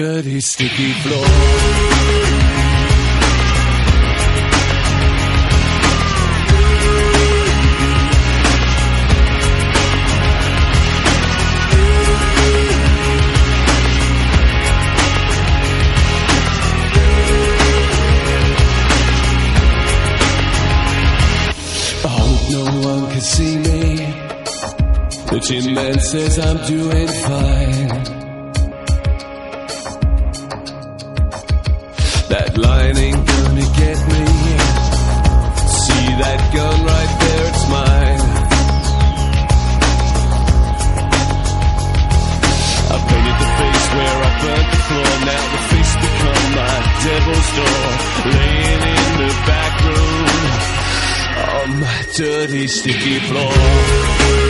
dirty, sticky floor. see me. The gym man says I'm doing fine. Dirty, sticky floor.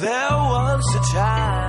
There was a time.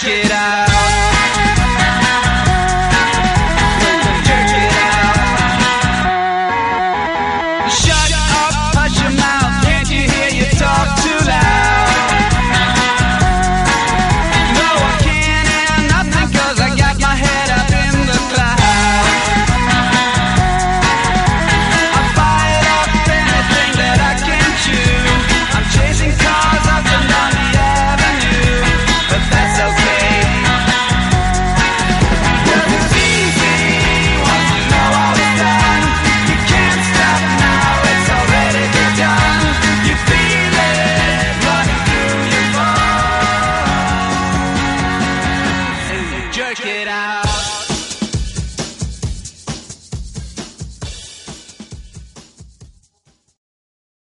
quieras.